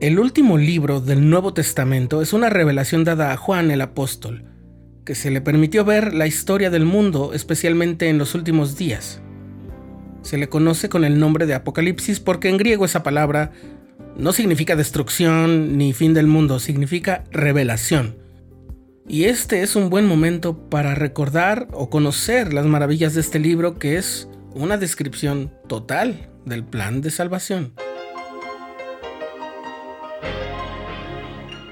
El último libro del Nuevo Testamento es una revelación dada a Juan el apóstol, que se le permitió ver la historia del mundo, especialmente en los últimos días. Se le conoce con el nombre de Apocalipsis porque en griego esa palabra no significa destrucción ni fin del mundo, significa revelación. Y este es un buen momento para recordar o conocer las maravillas de este libro que es una descripción total del plan de salvación.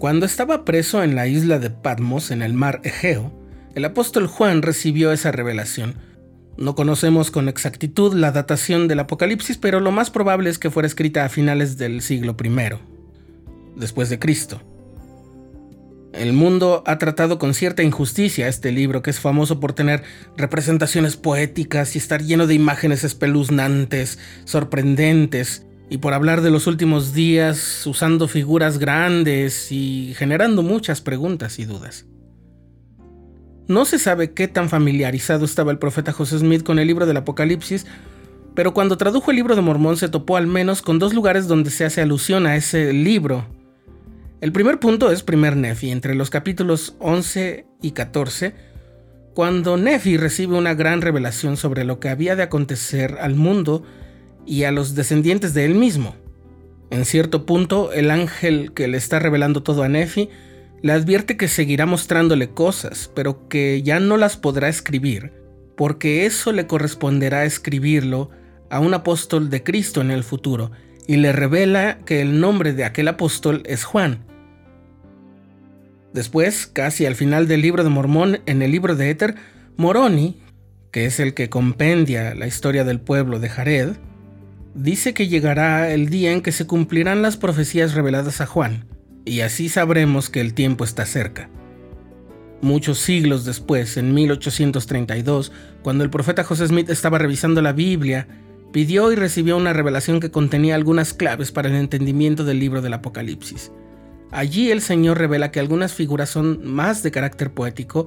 Cuando estaba preso en la isla de Patmos, en el mar Egeo, el apóstol Juan recibió esa revelación. No conocemos con exactitud la datación del Apocalipsis, pero lo más probable es que fuera escrita a finales del siglo I, después de Cristo. El mundo ha tratado con cierta injusticia este libro, que es famoso por tener representaciones poéticas y estar lleno de imágenes espeluznantes, sorprendentes, y por hablar de los últimos días usando figuras grandes y generando muchas preguntas y dudas. No se sabe qué tan familiarizado estaba el profeta José Smith con el libro del Apocalipsis, pero cuando tradujo el libro de Mormón se topó al menos con dos lugares donde se hace alusión a ese libro. El primer punto es primer Nefi, entre los capítulos 11 y 14, cuando Nefi recibe una gran revelación sobre lo que había de acontecer al mundo y a los descendientes de él mismo. En cierto punto, el ángel que le está revelando todo a Nefi le advierte que seguirá mostrándole cosas, pero que ya no las podrá escribir, porque eso le corresponderá escribirlo a un apóstol de Cristo en el futuro, y le revela que el nombre de aquel apóstol es Juan. Después, casi al final del libro de Mormón, en el libro de Éter, Moroni, que es el que compendia la historia del pueblo de Jared, dice que llegará el día en que se cumplirán las profecías reveladas a Juan, y así sabremos que el tiempo está cerca. Muchos siglos después, en 1832, cuando el profeta José Smith estaba revisando la Biblia, pidió y recibió una revelación que contenía algunas claves para el entendimiento del libro del Apocalipsis. Allí el Señor revela que algunas figuras son más de carácter poético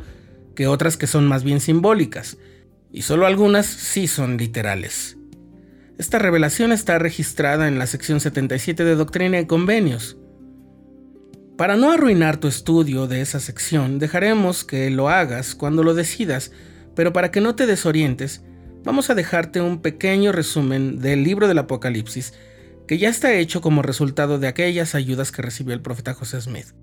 que otras que son más bien simbólicas, y solo algunas sí son literales. Esta revelación está registrada en la sección 77 de Doctrina y Convenios. Para no arruinar tu estudio de esa sección, dejaremos que lo hagas cuando lo decidas, pero para que no te desorientes, vamos a dejarte un pequeño resumen del libro del Apocalipsis que ya está hecho como resultado de aquellas ayudas que recibió el profeta José Smith.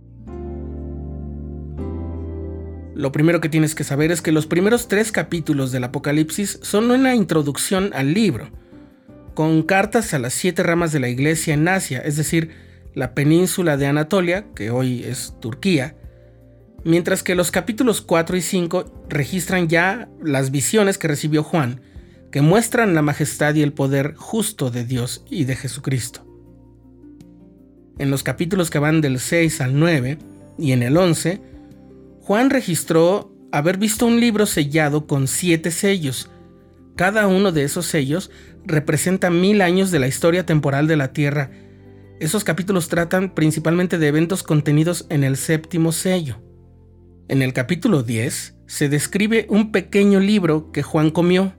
Lo primero que tienes que saber es que los primeros tres capítulos del Apocalipsis son una introducción al libro con cartas a las siete ramas de la iglesia en Asia, es decir, la península de Anatolia, que hoy es Turquía, mientras que los capítulos 4 y 5 registran ya las visiones que recibió Juan, que muestran la majestad y el poder justo de Dios y de Jesucristo. En los capítulos que van del 6 al 9 y en el 11, Juan registró haber visto un libro sellado con siete sellos. Cada uno de esos sellos representa mil años de la historia temporal de la Tierra. Esos capítulos tratan principalmente de eventos contenidos en el séptimo sello. En el capítulo 10 se describe un pequeño libro que Juan comió.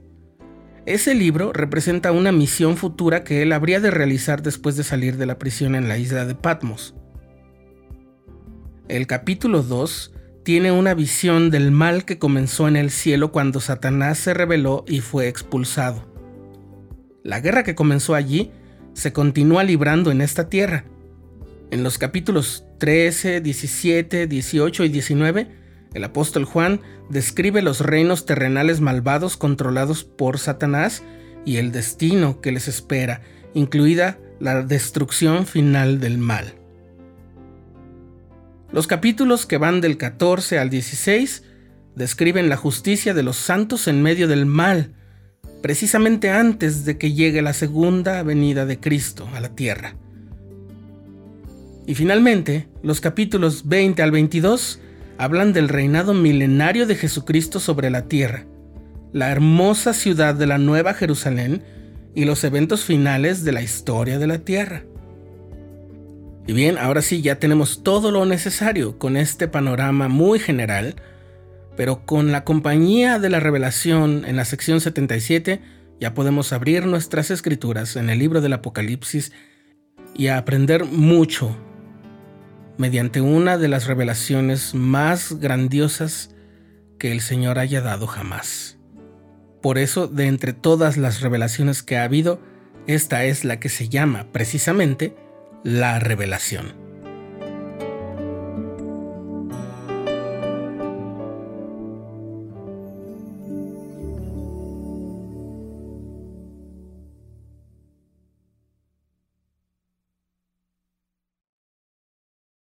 Ese libro representa una misión futura que él habría de realizar después de salir de la prisión en la isla de Patmos. El capítulo 2 tiene una visión del mal que comenzó en el cielo cuando Satanás se rebeló y fue expulsado. La guerra que comenzó allí se continúa librando en esta tierra. En los capítulos 13, 17, 18 y 19, el apóstol Juan describe los reinos terrenales malvados controlados por Satanás y el destino que les espera, incluida la destrucción final del mal. Los capítulos que van del 14 al 16 describen la justicia de los santos en medio del mal, precisamente antes de que llegue la segunda venida de Cristo a la tierra. Y finalmente, los capítulos 20 al 22 hablan del reinado milenario de Jesucristo sobre la tierra, la hermosa ciudad de la Nueva Jerusalén y los eventos finales de la historia de la tierra. Y bien, ahora sí ya tenemos todo lo necesario con este panorama muy general, pero con la compañía de la revelación en la sección 77 ya podemos abrir nuestras escrituras en el libro del Apocalipsis y aprender mucho mediante una de las revelaciones más grandiosas que el Señor haya dado jamás. Por eso, de entre todas las revelaciones que ha habido, esta es la que se llama precisamente la revelación.